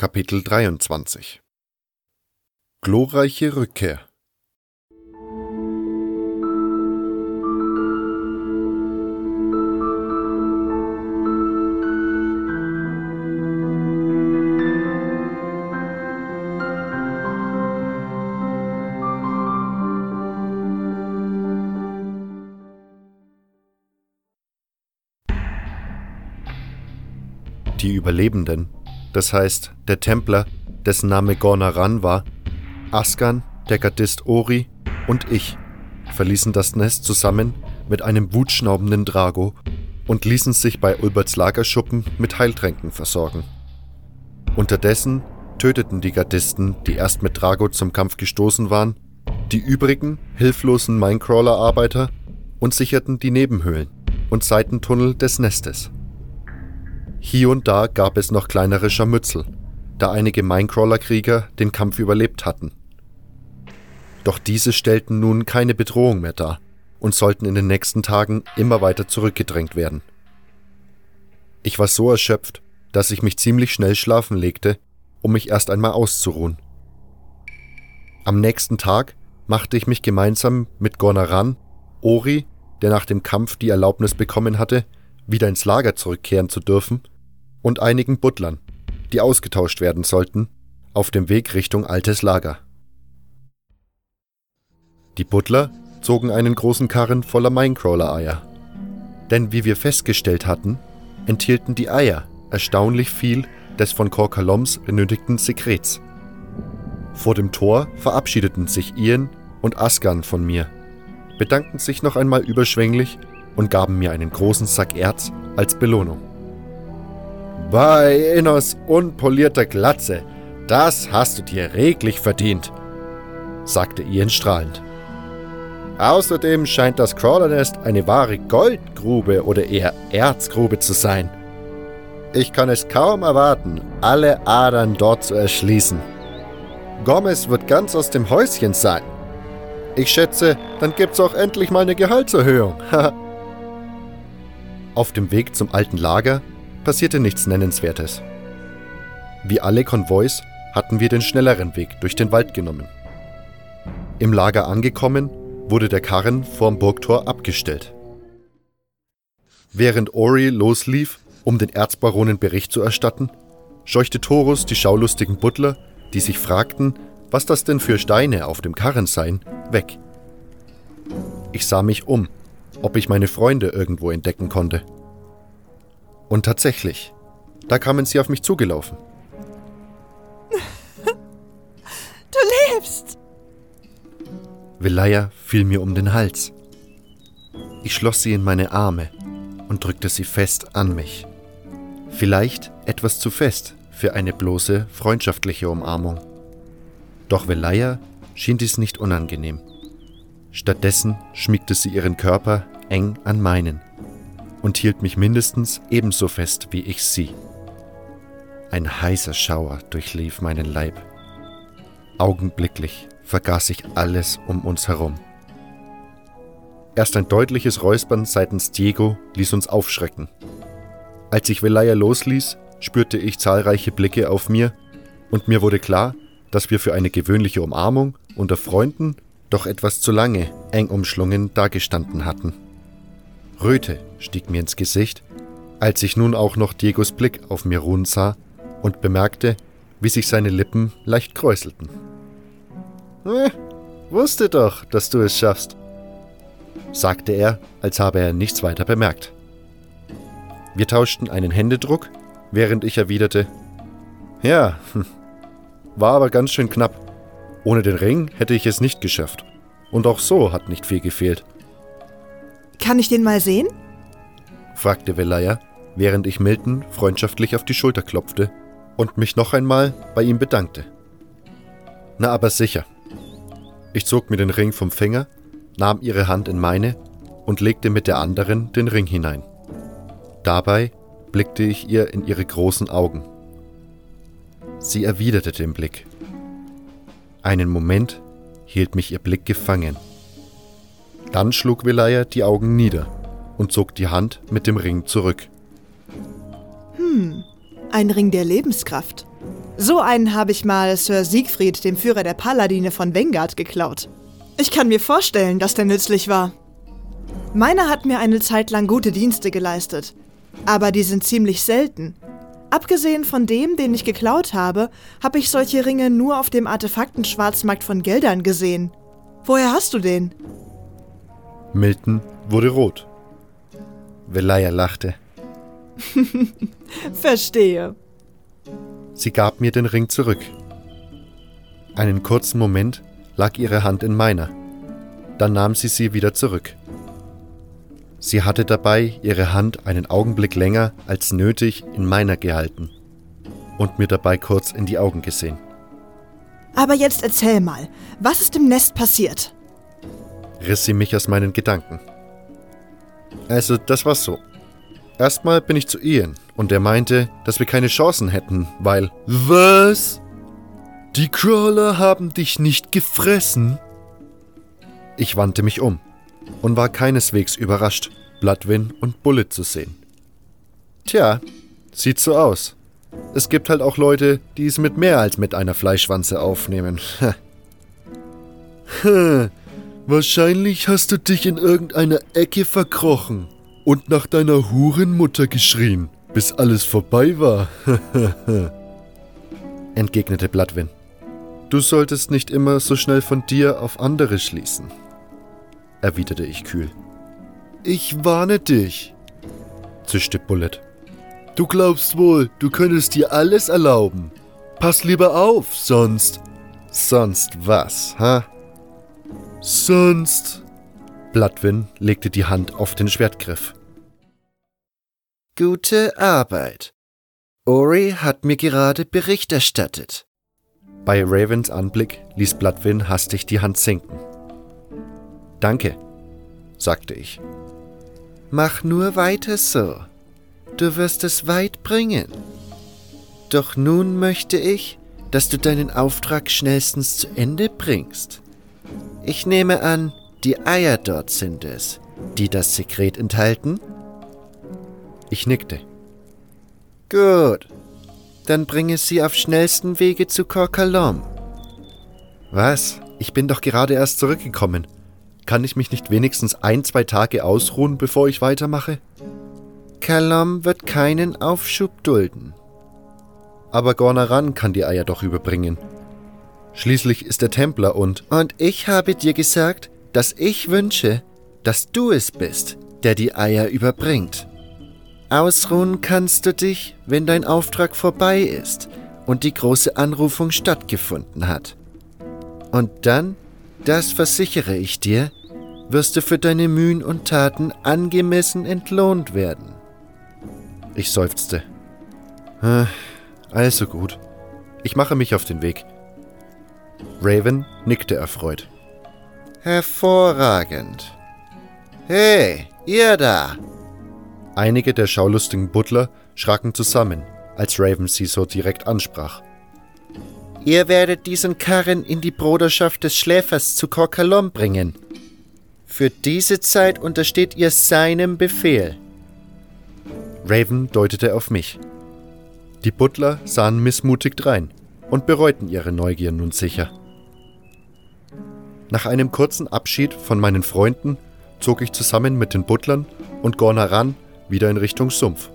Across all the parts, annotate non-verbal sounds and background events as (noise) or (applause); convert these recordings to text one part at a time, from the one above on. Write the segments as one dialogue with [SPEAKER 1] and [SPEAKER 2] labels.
[SPEAKER 1] Kapitel 23 Glorreiche Rückkehr. Die Überlebenden, das heißt der Templer, dessen Name Gornaran war, Askan, der Gardist Ori und ich verließen das Nest zusammen mit einem wutschnaubenden Drago und ließen sich bei Ulberts Lagerschuppen mit Heiltränken versorgen. Unterdessen töteten die Gardisten, die erst mit Drago zum Kampf gestoßen waren, die übrigen hilflosen Minecrawler-Arbeiter und sicherten die Nebenhöhlen und Seitentunnel des Nestes. Hier und da gab es noch kleinere Scharmützel, da einige Minecrawler-Krieger den Kampf überlebt hatten. Doch diese stellten nun keine Bedrohung mehr dar und sollten in den nächsten Tagen immer weiter zurückgedrängt werden. Ich war so erschöpft, dass ich mich ziemlich schnell schlafen legte, um mich erst einmal auszuruhen. Am nächsten Tag machte ich mich gemeinsam mit Gornaran, Ori, der nach dem Kampf die Erlaubnis bekommen hatte, wieder ins Lager zurückkehren zu dürfen, und einigen Butlern, die ausgetauscht werden sollten, auf dem Weg Richtung altes Lager. Die Butler zogen einen großen Karren voller Minecrawler-Eier. Denn wie wir festgestellt hatten, enthielten die Eier erstaunlich viel des von Korkaloms benötigten Sekrets. Vor dem Tor verabschiedeten sich Ian und Asgan von mir, bedankten sich noch einmal überschwänglich und gaben mir einen großen Sack Erz als Belohnung. Bei Innos unpolierter Glatze, das hast du dir reglich verdient, sagte Ian strahlend. Außerdem scheint das Crawlernest eine wahre Goldgrube oder eher Erzgrube zu sein. Ich kann es kaum erwarten, alle Adern dort zu erschließen. Gomez wird ganz aus dem Häuschen sein. Ich schätze, dann gibt's auch endlich mal eine Gehaltserhöhung. (laughs) Auf dem Weg zum alten Lager passierte nichts Nennenswertes. Wie alle Konvois hatten wir den schnelleren Weg durch den Wald genommen. Im Lager angekommen, wurde der Karren vorm Burgtor abgestellt. Während Ori loslief, um den Erzbaronen Bericht zu erstatten, scheuchte Torus die schaulustigen Butler, die sich fragten, was das denn für Steine auf dem Karren seien, weg. Ich sah mich um ob ich meine Freunde irgendwo entdecken konnte. Und tatsächlich, da kamen sie auf mich zugelaufen. (laughs)
[SPEAKER 2] Du lebst!
[SPEAKER 1] Velaya fiel mir um den Hals. Ich schloss sie in meine Arme und drückte sie fest an mich. Vielleicht etwas zu fest für eine bloße freundschaftliche Umarmung. Doch Velaya schien dies nicht unangenehm. Stattdessen schmiegte sie ihren Körper eng an meinen und hielt mich mindestens ebenso fest wie ich sie. Ein heißer Schauer durchlief meinen Leib. Augenblicklich vergaß ich alles um uns herum. Erst ein deutliches Räuspern seitens Diego ließ uns aufschrecken. Als ich Velaya losließ, spürte ich zahlreiche Blicke auf mir und mir wurde klar, dass wir für eine gewöhnliche Umarmung unter Freunden doch etwas zu lange eng umschlungen dagestanden hatten. Röte stieg mir ins Gesicht, als ich nun auch noch Diegos Blick auf mir ruhen sah und bemerkte, wie sich seine Lippen leicht kräuselten. Eh, wusste doch, dass du es schaffst, sagte er, als habe er nichts weiter bemerkt. Wir tauschten einen Händedruck, während ich erwiderte, ja, hm, war aber ganz schön knapp. Ohne den Ring hätte ich es nicht geschafft. Und auch so hat nicht viel gefehlt.
[SPEAKER 2] Kann ich den mal sehen?
[SPEAKER 1] fragte Velaya, während ich Milton freundschaftlich auf die Schulter klopfte und mich noch einmal bei ihm bedankte. Na aber sicher. Ich zog mir den Ring vom Finger, nahm ihre Hand in meine und legte mit der anderen den Ring hinein. Dabei blickte ich ihr in ihre großen Augen. Sie erwiderte den Blick einen Moment hielt mich ihr Blick gefangen. Dann schlug Velaya die Augen nieder und zog die Hand mit dem Ring zurück.
[SPEAKER 2] Hm, ein Ring der Lebenskraft. So einen habe ich mal Sir Siegfried, dem Führer der Paladine von Vanguard, geklaut. Ich kann mir vorstellen, dass der nützlich war. Meiner hat mir eine Zeit lang gute Dienste geleistet. Aber die sind ziemlich selten. Abgesehen von dem, den ich geklaut habe, habe ich solche Ringe nur auf dem Artefaktenschwarzmarkt von Geldern gesehen. Woher hast du den?
[SPEAKER 1] Milton wurde rot. Velaya lachte. (laughs)
[SPEAKER 2] Verstehe.
[SPEAKER 1] Sie gab mir den Ring zurück. Einen kurzen Moment lag ihre Hand in meiner. Dann nahm sie sie wieder zurück. Sie hatte dabei ihre Hand einen Augenblick länger als nötig in meiner gehalten und mir dabei kurz in die Augen gesehen.
[SPEAKER 2] Aber jetzt erzähl mal, was ist im Nest passiert?
[SPEAKER 1] Riss sie mich aus meinen Gedanken. Also, das war so. Erstmal bin ich zu Ian und er meinte, dass wir keine Chancen hätten, weil. Was? Die Crawler haben dich nicht gefressen? Ich wandte mich um und war keineswegs überrascht, Bloodwin und Bullet zu sehen. Tja, sieht so aus. Es gibt halt auch Leute, die es mit mehr als mit einer Fleischwanze aufnehmen. (laughs) Wahrscheinlich hast du dich in irgendeiner Ecke verkrochen und nach deiner Hurenmutter geschrien, bis alles vorbei war, (laughs) entgegnete Bloodwin. Du solltest nicht immer so schnell von dir auf andere schließen erwiderte ich kühl. Ich warne dich, zischte Bullet. Du glaubst wohl, du könntest dir alles erlauben. Pass lieber auf, sonst. Sonst was, ha? Sonst. Bloodwin legte die Hand auf den Schwertgriff. Gute Arbeit. Ori hat mir gerade Bericht erstattet. Bei Ravens Anblick ließ Bloodwin hastig die Hand sinken. Danke, sagte ich. Mach nur weiter so. Du wirst es weit bringen. Doch nun möchte ich, dass du deinen Auftrag schnellstens zu Ende bringst. Ich nehme an, die Eier dort sind es, die das Sekret enthalten? Ich nickte. Gut, dann bringe sie auf schnellsten Wege zu Korkalom. Was? Ich bin doch gerade erst zurückgekommen. Kann ich mich nicht wenigstens ein, zwei Tage ausruhen, bevor ich weitermache? Kalam wird keinen Aufschub dulden. Aber Gornaran kann die Eier doch überbringen. Schließlich ist er Templer und... Und ich habe dir gesagt, dass ich wünsche, dass du es bist, der die Eier überbringt. Ausruhen kannst du dich, wenn dein Auftrag vorbei ist und die große Anrufung stattgefunden hat. Und dann, das versichere ich dir, wirst du für deine Mühen und Taten angemessen entlohnt werden. Ich seufzte. Also gut. Ich mache mich auf den Weg. Raven nickte erfreut. Hervorragend. Hey, ihr da! Einige der schaulustigen Butler schraken zusammen, als Raven sie so direkt ansprach. Ihr werdet diesen Karren in die Bruderschaft des Schläfers zu Korkalom bringen. Für diese Zeit untersteht ihr seinem Befehl. Raven deutete auf mich. Die Butler sahen missmutig drein und bereuten ihre Neugier nun sicher. Nach einem kurzen Abschied von meinen Freunden zog ich zusammen mit den Butlern und Gornaran wieder in Richtung Sumpf.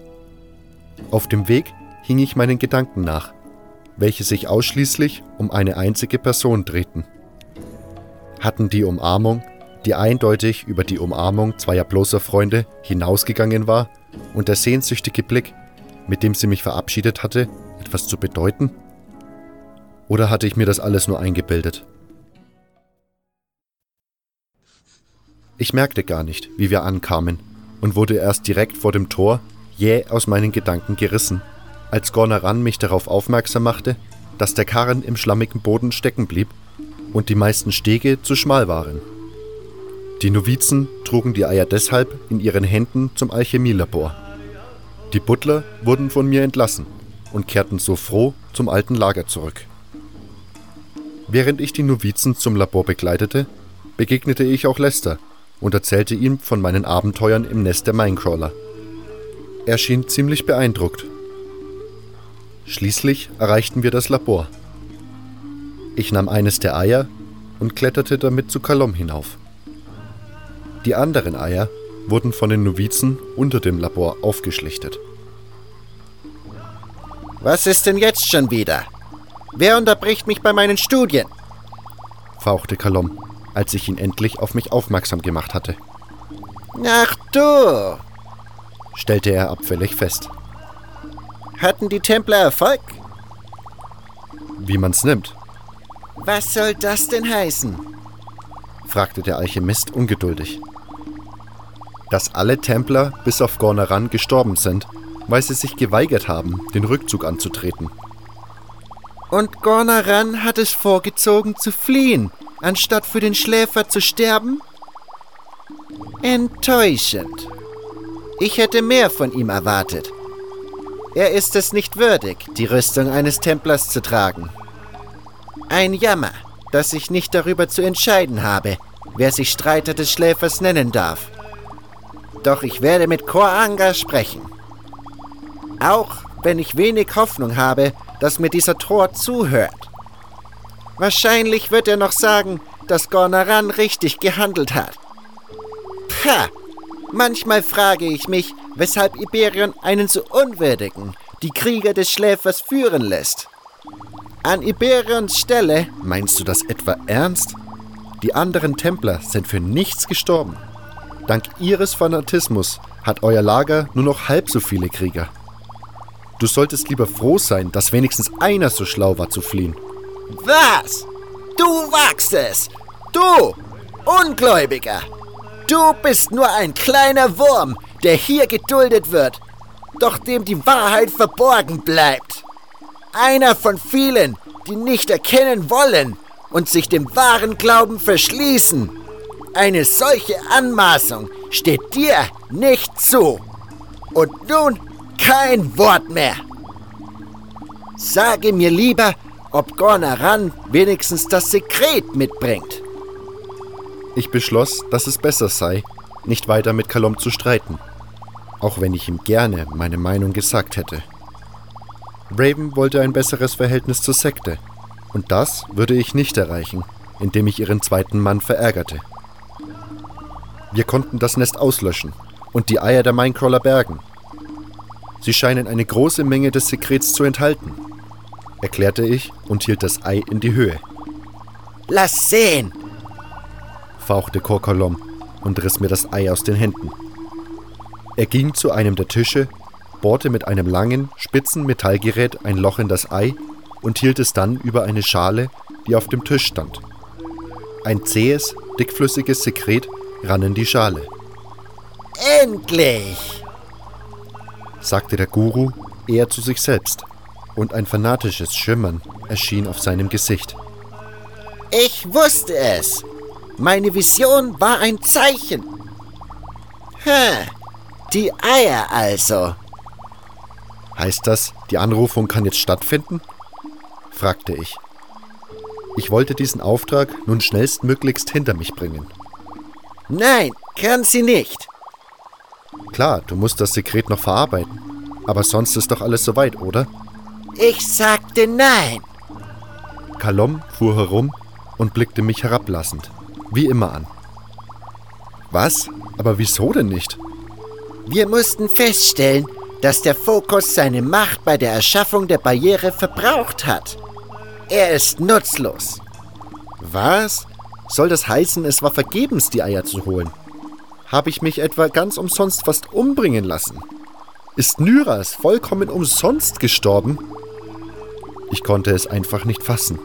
[SPEAKER 1] Auf dem Weg hing ich meinen Gedanken nach, welche sich ausschließlich um eine einzige Person drehten. Hatten die Umarmung die eindeutig über die Umarmung zweier bloßer Freunde hinausgegangen war, und der sehnsüchtige Blick, mit dem sie mich verabschiedet hatte, etwas zu bedeuten? Oder hatte ich mir das alles nur eingebildet? Ich merkte gar nicht, wie wir ankamen, und wurde erst direkt vor dem Tor jäh aus meinen Gedanken gerissen, als Gornaran mich darauf aufmerksam machte, dass der Karren im schlammigen Boden stecken blieb und die meisten Stege zu schmal waren. Die Novizen trugen die Eier deshalb in ihren Händen zum Alchemielabor. Die Butler wurden von mir entlassen und kehrten so froh zum alten Lager zurück. Während ich die Novizen zum Labor begleitete, begegnete ich auch Lester und erzählte ihm von meinen Abenteuern im Nest der Minecrawler. Er schien ziemlich beeindruckt. Schließlich erreichten wir das Labor. Ich nahm eines der Eier und kletterte damit zu Kalom hinauf. Die anderen Eier wurden von den Novizen unter dem Labor aufgeschlichtet.
[SPEAKER 3] Was ist denn jetzt schon wieder? Wer unterbricht mich bei meinen Studien?
[SPEAKER 1] fauchte Kalom, als ich ihn endlich auf mich aufmerksam gemacht hatte.
[SPEAKER 3] Ach du,
[SPEAKER 1] stellte er abfällig fest.
[SPEAKER 3] Hatten die Templer Erfolg?
[SPEAKER 1] Wie man's nimmt,
[SPEAKER 3] Was soll das denn heißen?
[SPEAKER 1] fragte der Alchemist ungeduldig. Dass alle Templer bis auf Gorneran gestorben sind, weil sie sich geweigert haben, den Rückzug anzutreten.
[SPEAKER 3] Und Gornaran hat es vorgezogen zu fliehen, anstatt für den Schläfer zu sterben? Enttäuschend. Ich hätte mehr von ihm erwartet. Er ist es nicht würdig, die Rüstung eines Templers zu tragen. Ein Jammer, dass ich nicht darüber zu entscheiden habe, wer sich Streiter des Schläfers nennen darf. Doch ich werde mit Koranga sprechen. Auch wenn ich wenig Hoffnung habe, dass mir dieser Tor zuhört. Wahrscheinlich wird er noch sagen, dass Gornaran richtig gehandelt hat. Pah! Manchmal frage ich mich, weshalb Iberion einen so unwürdigen, die Krieger des Schläfers führen lässt. An Iberions Stelle,
[SPEAKER 1] Meinst du das etwa ernst? Die anderen Templer sind für nichts gestorben. Dank ihres Fanatismus hat euer Lager nur noch halb so viele Krieger. Du solltest lieber froh sein, dass wenigstens einer so schlau war zu fliehen.
[SPEAKER 3] was? Du wagst es! Du, Ungläubiger! Du bist nur ein kleiner Wurm, der hier geduldet wird, doch dem die Wahrheit verborgen bleibt. Einer von vielen, die nicht erkennen wollen und sich dem wahren Glauben verschließen. Eine solche Anmaßung steht dir nicht zu. Und nun kein Wort mehr. Sage mir lieber, ob Gornaran wenigstens das Sekret mitbringt.
[SPEAKER 1] Ich beschloss, dass es besser sei, nicht weiter mit Kalom zu streiten, auch wenn ich ihm gerne meine Meinung gesagt hätte. Raven wollte ein besseres Verhältnis zur Sekte, und das würde ich nicht erreichen, indem ich ihren zweiten Mann verärgerte. Wir konnten das Nest auslöschen und die Eier der Minecrawler bergen. Sie scheinen eine große Menge des Sekrets zu enthalten, erklärte ich und hielt das Ei in die Höhe.
[SPEAKER 3] Lass sehen.
[SPEAKER 1] fauchte Korkolom und riss mir das Ei aus den Händen. Er ging zu einem der Tische, bohrte mit einem langen, spitzen Metallgerät ein Loch in das Ei und hielt es dann über eine Schale, die auf dem Tisch stand. Ein zähes, dickflüssiges Sekret rann in die Schale,
[SPEAKER 3] Endlich.
[SPEAKER 1] sagte der Guru eher zu sich selbst, und ein fanatisches Schimmern erschien auf seinem Gesicht.
[SPEAKER 3] Ich wusste es. Meine Vision war ein Zeichen. Hm, die Eier also.
[SPEAKER 1] Heißt das, die Anrufung kann jetzt stattfinden? fragte ich. Ich wollte diesen Auftrag nun schnellstmöglichst hinter mich bringen.
[SPEAKER 3] Nein, kann sie nicht.
[SPEAKER 1] Klar, du musst das Sekret noch verarbeiten. Aber sonst ist doch alles soweit, oder?
[SPEAKER 3] Ich sagte nein.
[SPEAKER 1] Kalom fuhr herum und blickte mich herablassend, wie immer an. Was? Aber wieso denn nicht?
[SPEAKER 3] Wir mussten feststellen, dass der Fokus seine Macht bei der Erschaffung der Barriere verbraucht hat. Er ist nutzlos.
[SPEAKER 1] Was? Soll das heißen, es war vergebens, die Eier zu holen? Habe ich mich etwa ganz umsonst fast umbringen lassen? Ist Nyras vollkommen umsonst gestorben? Ich konnte es einfach nicht fassen.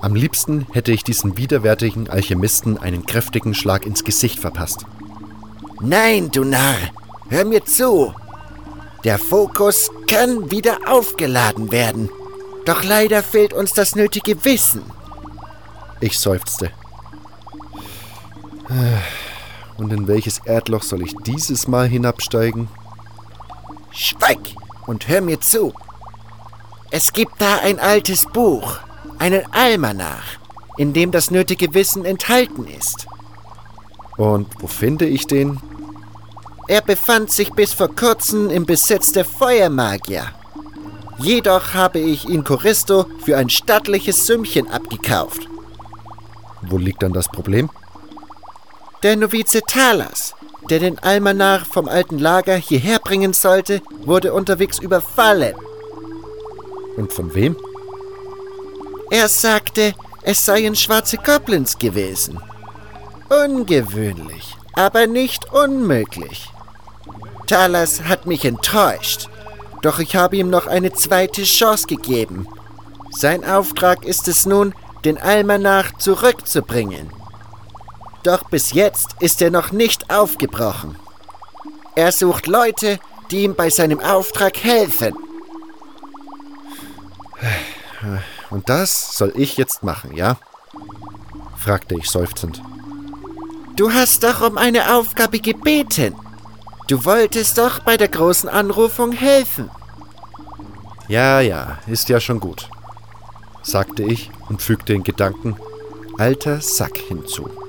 [SPEAKER 1] Am liebsten hätte ich diesen widerwärtigen Alchemisten einen kräftigen Schlag ins Gesicht verpasst.
[SPEAKER 3] Nein, du Narr, hör mir zu. Der Fokus kann wieder aufgeladen werden. Doch leider fehlt uns das nötige Wissen.
[SPEAKER 1] Ich seufzte. Und in welches Erdloch soll ich dieses Mal hinabsteigen?
[SPEAKER 3] Schweig und hör mir zu. Es gibt da ein altes Buch, einen Almanach, in dem das nötige Wissen enthalten ist.
[SPEAKER 1] Und wo finde ich den?
[SPEAKER 3] Er befand sich bis vor kurzem im Besitz der Feuermagier.
[SPEAKER 1] Jedoch habe ich ihn Choristo für ein stattliches Sümmchen abgekauft.
[SPEAKER 4] Wo liegt dann das Problem?
[SPEAKER 1] Der Novize Talas, der den Almanach vom alten Lager hierher bringen sollte, wurde unterwegs überfallen.
[SPEAKER 4] Und von wem?
[SPEAKER 1] Er sagte, es seien schwarze Goblins gewesen. Ungewöhnlich, aber nicht unmöglich. Talas hat mich enttäuscht, doch ich habe ihm noch eine zweite Chance gegeben. Sein Auftrag ist es nun, den Almanach zurückzubringen. Doch bis jetzt ist er noch nicht aufgebrochen. Er sucht Leute, die ihm bei seinem Auftrag helfen.
[SPEAKER 4] Und das soll ich jetzt machen, ja? fragte ich seufzend.
[SPEAKER 1] Du hast doch um eine Aufgabe gebeten. Du wolltest doch bei der großen Anrufung helfen.
[SPEAKER 4] Ja, ja, ist ja schon gut, sagte ich und fügte in Gedanken alter Sack hinzu.